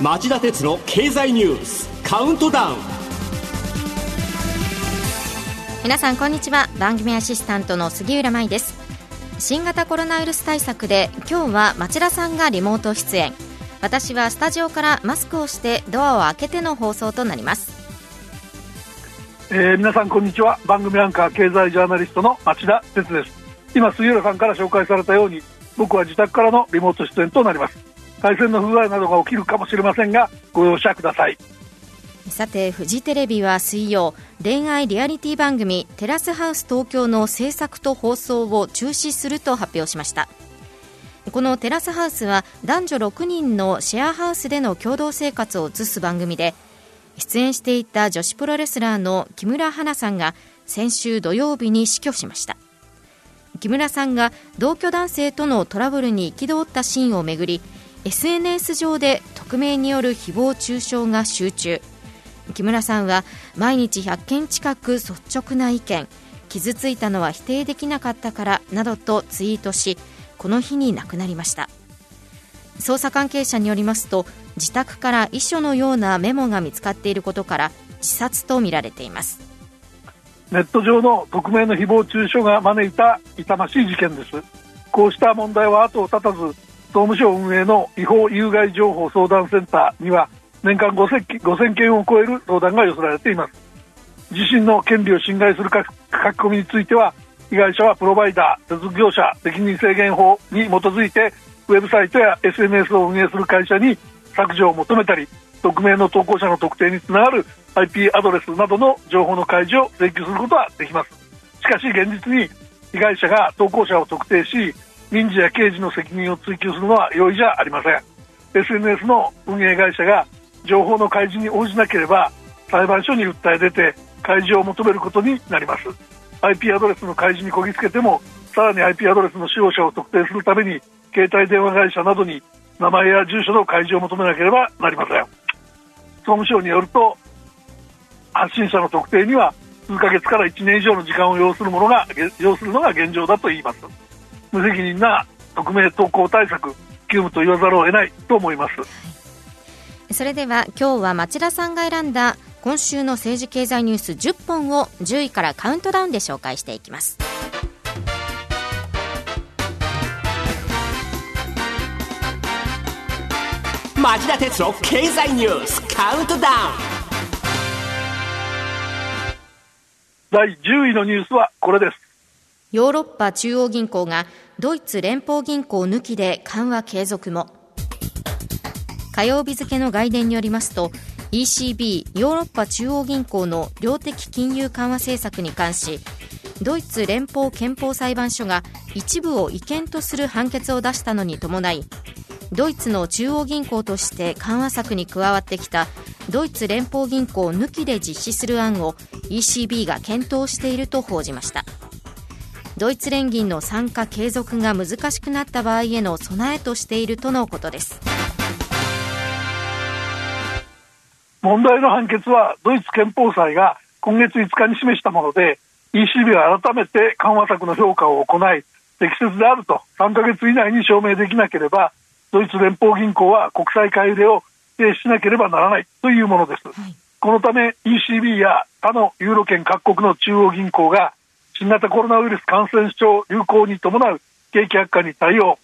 町田鉄の経済ニュースカウントダウン。皆さんこんにちは。番組アシスタントの杉浦舞です。新型コロナウイルス対策で今日は町田さんがリモート出演。私はスタジオからマスクをしてドアを開けての放送となります。えー、皆さんこんにちは。番組アンカー経済ジャーナリストの町田哲です。今杉浦さんから紹介されたように僕は自宅からのリモート出演となります。回線の不具合などが起きるかもしれませんがご容赦ください。さてフジテレビは水曜恋愛リアリティ番組テラスハウス東京の制作と放送を中止すると発表しました。このテラスハウスは男女6人のシェアハウスでの共同生活を映す番組で出演していた女子プロレスラーの木村花さんが先週土曜日に死去しました。木村さんが同居男性とのトラブルに憤ったシーンをめぐり SNS 上で匿名による誹謗中傷が集中。木村さんは毎日100件近く率直な意見傷ついたのは否定できなかったからなどとツイートしこの日に亡くなりました。捜査関係者によりますと自宅から遺書のようなメモが見つかっていることから自殺とみられています。ネット上の匿名の誹謗中傷が招いた痛ましい事件です。こうした問題は後を絶たず総務省運営の違法有害情報相談センターには年間 5000, 5000件を超える相談が寄せられています。自身の権利を侵害する書き込みについては被害者はプロバイダー、接続業者責任制限法に基づいてウェブサイトや SNS を運営する会社に削除を求めたり匿名の投稿者の特定につながる IP アドレスなどの情報の開示を請求することはできます。しかし現実に被害者が投稿者を特定し民事や刑事の責任を追及するのは容易じゃありません。SNS の運営会社が情報の開示に応じなければ裁判所に訴え出て開示を求めることになります。IP アドレスの開示にこぎつけてもさらに IP アドレスの使用者を特定するために携帯電話会社などに名前や住所の開示を求めなければなりません。総務省によると発信者の特定には数ヶ月から1年以上の時間を要するものが要するのが現状だと言います。無責任な匿名投稿対策急務と言わざるを得ないと思います。それでは今日は町田さんが選んだ今週の政治経済ニュース10本を10位からカウントダウンで紹介していきます。町田哲郎経済ニュースカウントダウン第10位のニュースはこれです。ヨーロッパ中央銀行がドイツ連邦銀行抜きで緩和継続も。火曜日付の外伝によりますと ECB= ヨーロッパ中央銀行の量的金融緩和政策に関しドイツ連邦憲法裁判所が一部を違憲とする判決を出したのに伴いドイツの中央銀行として緩和策に加わってきたドイツ連邦銀行抜きで実施する案を ECB が検討していると報じました。ドイツ連銀の参加継続が難しくなった場合への備えとしているとのことです。問題の判決はドイツ憲法裁が今月5日に示したもので ECB は改めて緩和策の評価を行い適切であると3ヶ月以内に証明できなければドイツ連邦銀行は国際買い入れを否定しなければならないというものです、はい、このため ECB や他のユーロ圏各国の中央銀行が新型コロナウイルス感染症流行に伴う景気悪化に対応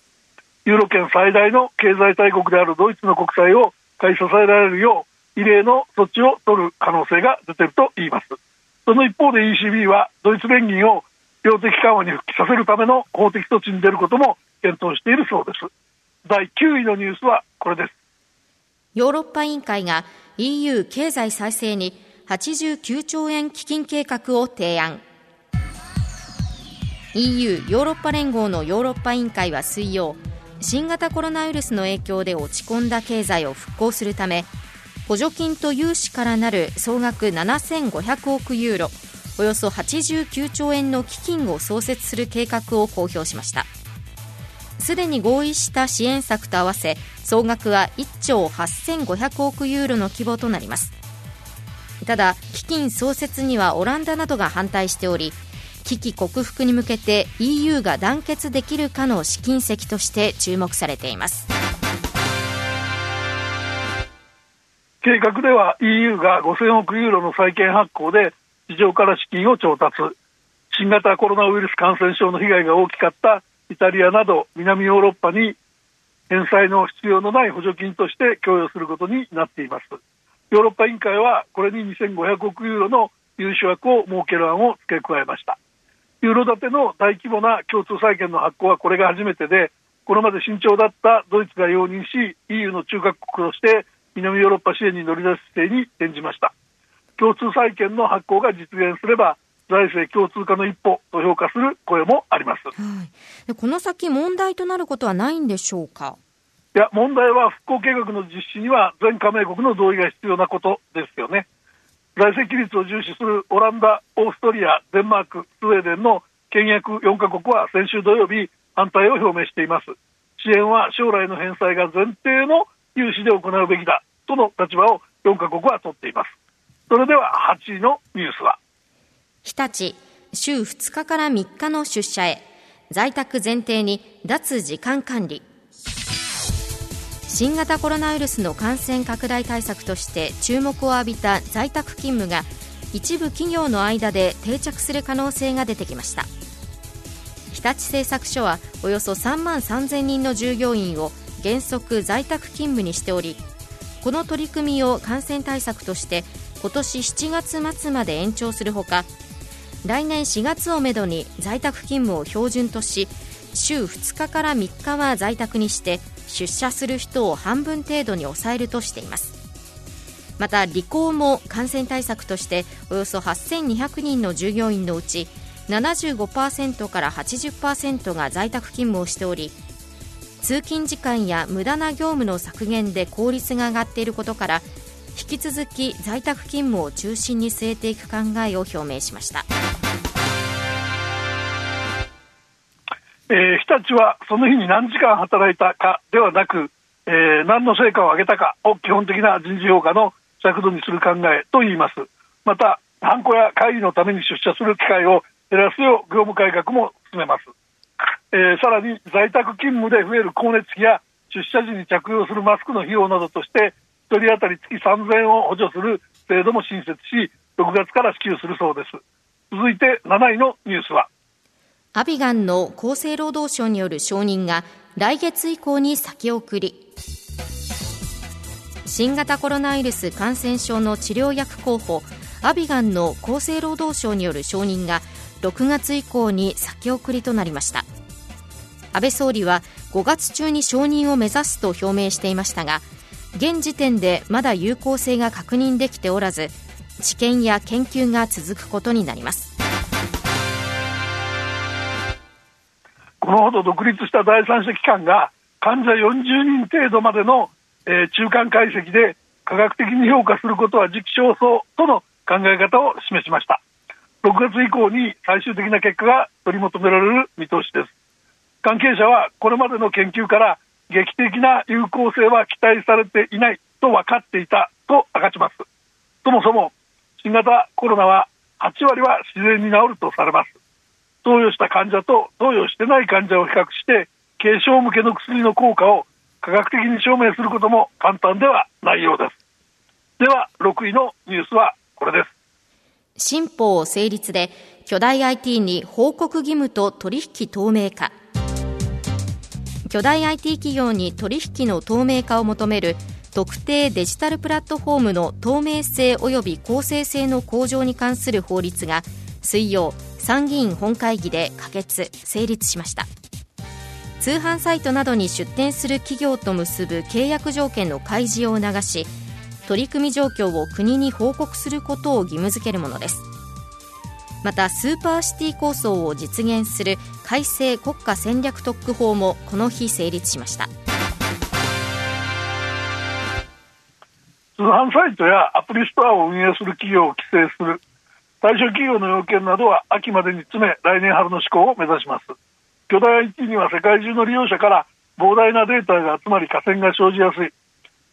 ユーロ圏最大の経済大国であるドイツの国債を買い支えられるよう異例の措置を取る可能性が出ていると言います。その一方で ECB はドイツ連銀を量的緩和に復帰させるための法的措置に出ることも検討しているそうです第9位のニュースはこれです。ヨーロッパ委員会が EU 経済再生に89兆円基金計画を提案。EU= ヨーロッパ連合のヨーロッパ委員会は水曜新型コロナウイルスの影響で落ち込んだ経済を復興するため補助金と融資からなる総額7500億ユーロおよそ89兆円の基金を創設する計画を公表しました。すでに合意した支援策と合わせ総額は1兆8500億ユーロの規模となります。ただ基金創設にはオランダなどが反対しており危機克服に向けて EU が団結できるかの試金石として注目されています。計画では EU が5000億ユーロの債券発行で市場から資金を調達。新型コロナウイルス感染症の被害が大きかったイタリアなど南ヨーロッパに返済の必要のない補助金として供与することになっています。ヨーロッパ委員会はこれに2500億ユーロの融資枠を設ける案を付け加えました。ユーロ建ての大規模な共通債券の発行はこれが初めてでこれまで慎重だったドイツが容認し EU の中核国として南ヨーロッパ支援に乗り出す姿勢に転じました。共通債券の発行が実現すれば財政共通化の一歩と評価する声もあります、はい、この先問題となることはないんでしょうか？いや問題は復興計画の実施には全加盟国の同意が必要なことですよね。財政規律を重視するオランダ、オーストリア、デンマーク、スウェーデンの倹約4カ国は先週土曜日反対を表明しています。支援は将来の返済が前提の融資で行うべきだとの立場を4カ国は取っています。それでは8位のニュースは日立、週2日から3日の出社へ、在宅前提に脱時間管理。新型コロナウイルスの感染拡大対策として注目を浴びた在宅勤務が一部企業の間で定着する可能性が出てきました日立製作所はおよそ3万3000人の従業員を原則在宅勤務にしておりこの取り組みを感染対策として今年7月末まで延長するほか来年4月をめどに在宅勤務を標準とし週2日から3日は在宅にして出社する人を半分程度に抑えるとしていますまた理工も感染対策としておよそ8200人の従業員のうち75%から80%が在宅勤務をしており通勤時間や無駄な業務の削減で効率が上がっていることから引き続き在宅勤務を中心に据えていく考えを表明しました。えー、日立はその日に何時間働いたかではなく、えー、何の成果を上げたかを基本的な人事評価の尺度にする考えと言います。またハンコや会議のために出社する機会を減らすよう業務改革も進めます、えー、さらに在宅勤務で増える光熱費や出社時に着用するマスクの費用などとして1人当たり月3000円を補助する制度も新設し6月から支給するそうです。続いて7位のニュースは。アビガンの厚生労働省による承認が来月以降に先送り。新型コロナウイルス感染症の治療薬候補アビガンの厚生労働省による承認が6月以降に先送りとなりました。安倍総理は5月中に承認を目指すと表明していましたが現時点でまだ有効性が確認できておらず治験や研究が続くことになります。このほど独立した第三者機関が患者40人程度までの、えー、中間解析で科学的に評価することは時期尚早との考え方を示しました。6月以降に最終的な結果が取り求められる見通しです。関係者はこれまでの研究から劇的な有効性は期待されていないと分かっていたと明かします。そもそも新型コロナは8割は自然に治るとされます。投与した患者と投与してない患者を比較して軽症向けの薬の効果を科学的に証明することも簡単ではないようです。では6位のニュースはこれです。新法成立で巨大 IT に報告義務と取引透明化。巨大 IT 企業に取引の透明化を求める特定デジタルプラットフォームの透明性及び公正性の向上に関する法律が水曜参議院本会議で可決成立しました。通販サイトなどに出店する企業と結ぶ契約条件の開示を促し取り組み状況を国に報告することを義務付けるものです。またスーパーシティ構想を実現する改正国家戦略特区法もこの日成立しました。通販サイトやアプリストアを運営する企業を規制する対象企業の要件などは秋までに詰め来年春の施行を目指します。巨大 IT には世界中の利用者から膨大なデータが集まり河川が生じやすい。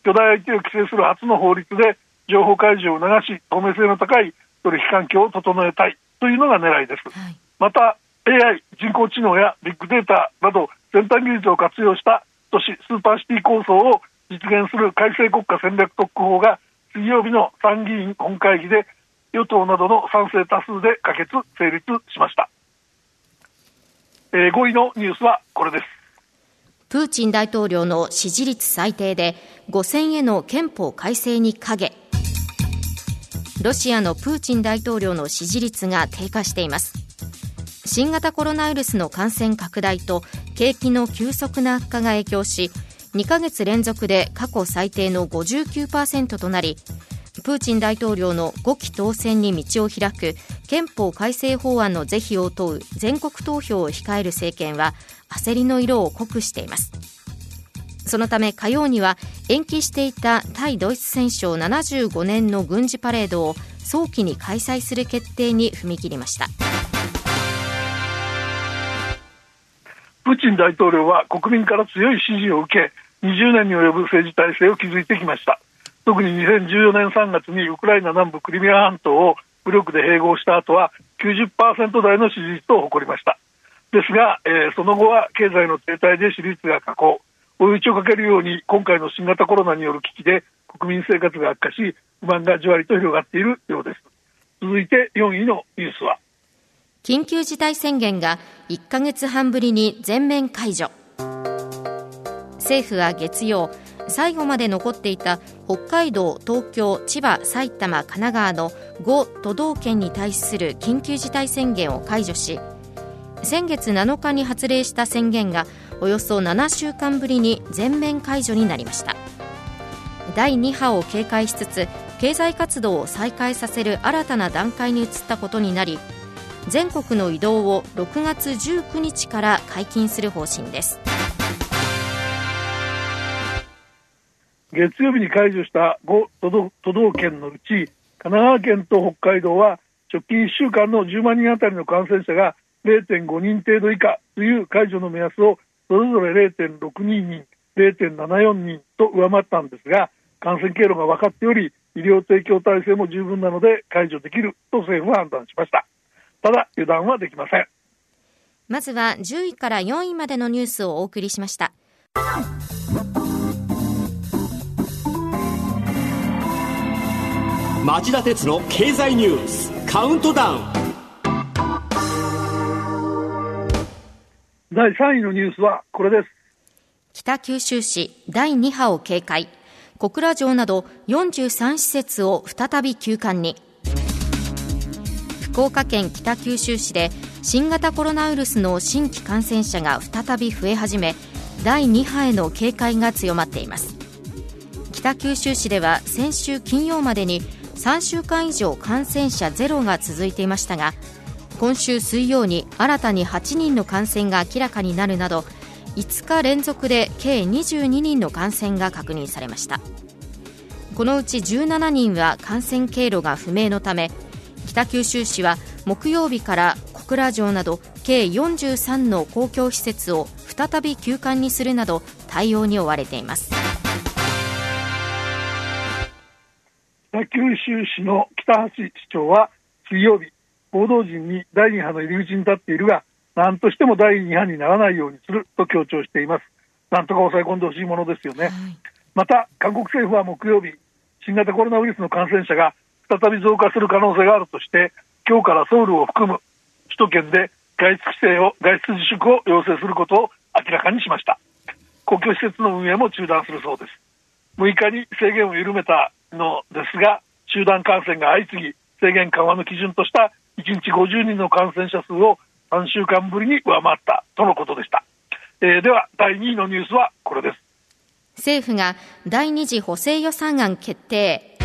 巨大 IT を規制する初の法律で情報開示を促し透明性の高い取引環境を整えたい。というのが狙いです、はい、また AI 人工知能やビッグデータなど先端技術を活用した都市スーパーシティ構想を実現する改正国家戦略特区法が水曜日の参議院本会議で与党などの賛成多数で可決成立しました、えー、5位のニュースはこれです。プーチン大統領の支持率最低で5選への憲法改正に影。ロシアのプーチン大統領の支持率が低下しています。新型コロナウイルスの感染拡大と景気の急速な悪化が影響し2ヶ月連続で過去最低の59%となりプーチン大統領の5期当選に道を開く憲法改正法案の是非を問う全国投票を控える政権は焦りの色を濃くしています。そのため火曜には延期していた対ドイツ戦勝75年の軍事パレードを早期に開催する決定に踏み切りました。プーチン大統領は国民から強い支持を受け20年に及ぶ政治体制を築いてきました。特に2014年3月にウクライナ南部クリミア半島を武力で併合した後は90%台の支持率を誇りました。ですが、えー、その後は経済の停滞で支持率が下降。追い打ちをかけるように今回の新型コロナによる危機で国民生活が悪化し不満がじわりと広がっているようです。続いて4位のニュースは。緊急事態宣言が1ヶ月半ぶりに全面解除。政府は月曜最後まで残っていた北海道、東京、千葉、埼玉、神奈川の5都道県に対する緊急事態宣言を解除し先月7日に発令した宣言がおよそ7週間ぶりに全面解除になりました。第2波を警戒しつつ経済活動を再開させる新たな段階に移ったことになり全国の移動を6月19日から解禁する方針です。月曜日に解除した5都道県のうち神奈川県と北海道は直近1週間の10万人当たりの感染者が0.5人程度以下という解除の目安をそれぞれ0.62人、0.74人と上回ったんですが感染経路が分かっており医療提供体制も十分なので解除できると政府は判断しました。ただ油断はできません。まずは10位から4位までのニュースをお送りしました。町田鉄の経済ニュースカウントダウン。第3位のニュースはこれです。北九州市第2波を警戒。小倉城など43施設を再び休館に。福岡県北九州市で新型コロナウイルスの新規感染者が再び増え始め第2波への警戒が強まっています。北九州市では先週金曜までに3週間以上感染者ゼロが続いていましたが今週水曜に新たに8人の感染が明らかになるなど5日連続で計22人の感染が確認されました。このうち17人は感染経路が不明のため北九州市は木曜日から小倉城など計43の公共施設を再び休館にするなど対応に追われています。九州市の北橋市長は水曜日、報道陣に第2波の入り口に立っているが、何としても第2波にならないようにすると強調しています。なんとか抑え込んでほしいものですよね。はい、また、韓国政府は木曜日、新型コロナウイルスの感染者が再び増加する可能性があるとして、今日からソウルを含む首都圏で外出規制を、外出自粛を要請することを明らかにしました。公共施設の運営も中断するそうです。6日に制限を緩めたのですが、集団感染が相次ぎ、制限緩和の基準とした1日50人の感染者数を3週間ぶりに上回ったとのことでした。えー、では、第2位のニュースはこれです。政府が第2次補正予算案決定。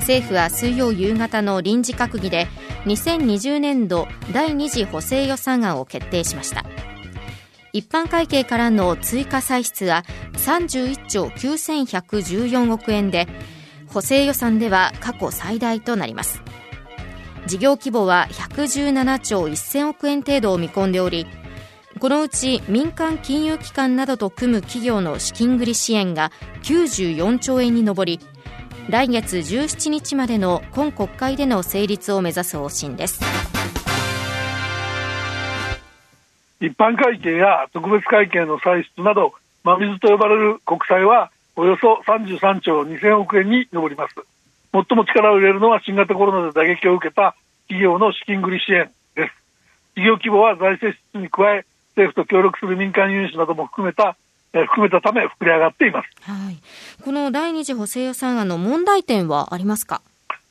政府は水曜夕方の臨時閣議で2020年度第2次補正予算案を決定しました。一般会計からの追加歳出は31兆9114億円で補正予算では過去最大となります。事業規模は117兆1000億円程度を見込んでおりこのうち民間金融機関などと組む企業の資金繰り支援が94兆円に上り来月17日までの今国会での成立を目指す方針です。一般会計や特別会計の歳出など真水と呼ばれる国債はおよそ33兆2000億円に上ります。最も力を入れるのは新型コロナで打撃を受けた企業の資金繰り支援です。事業規模は財政支出に加え政府と協力する民間融資なども含めた含めたため膨れ上がっています、はい、この第二次補正予算案の問題点はありますか？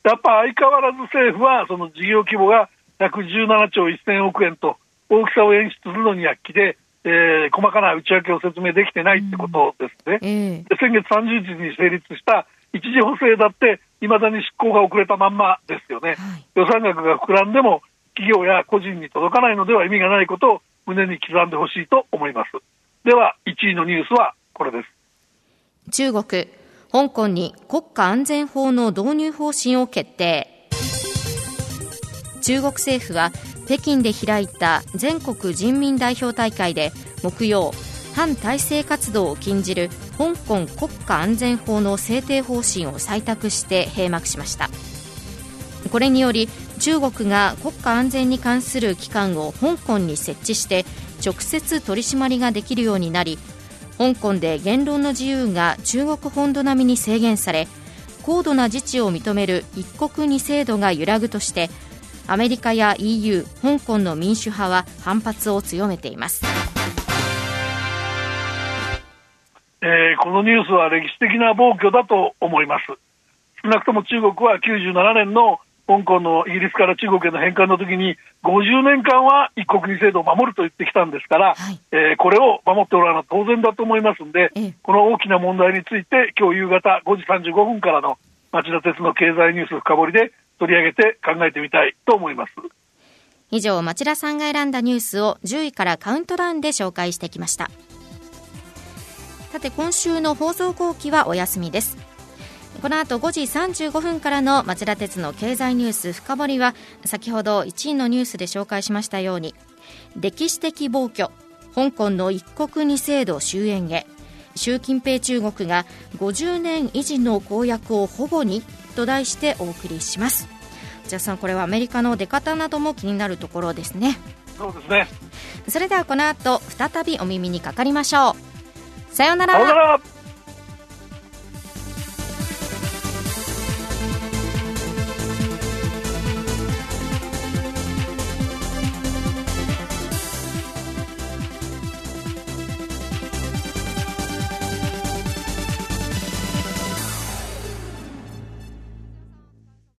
やっぱ相変わらず政府はその事業規模が117兆1000億円と大きさを演出するのに躍起で、えー、細かな内訳を説明できてないってことですね。うんえー、先月30日に成立した一次補正だって、いまだに執行が遅れたまんまですよね、はい、予算額が膨らんでも、企業や個人に届かないのでは意味がないことを胸に刻んでほしいと思います。では、1位のニュースはこれです。中国、香港に国家安全法の導入方針を決定。中国政府は北京で開いた全国人民代表大会で木曜反体制活動を禁じる香港国家安全法の制定方針を採択して閉幕しました。これにより中国が国家安全に関する機関を香港に設置して直接取り締まりができるようになり香港で言論の自由が中国本土並みに制限され高度な自治を認める一国二制度が揺らぐとしてアメリカや EU 香港の民主派は反発を強めています、えー、このニュースは歴史的な暴挙だと思います。少なくとも中国は97年の香港のイギリスから中国への返還の時に50年間は一国二制度を守ると言ってきたんですから、はい、えー、これを守っておらな当然だと思いますので、ええ、この大きな問題について今日夕方5時35分からの町田鉄の経済ニュース深掘りで取り上げて考えてみたいと思います。以上町田さんが選んだニュースを10位からカウントダウンで紹介してきました。さて今週の放送後期はお休みです。この後5時35分からの町田鉄の経済ニュース深掘りは先ほど1位のニュースで紹介しましたように歴史的暴挙香港の一国二制度終焉へ。習近平中国が50年維持の公約を保護にと題してお送りします。じゃあさんこれはアメリカの出方なども気になるところですね。そうですね。それではこの後再びお耳にかかりましょう。さようなら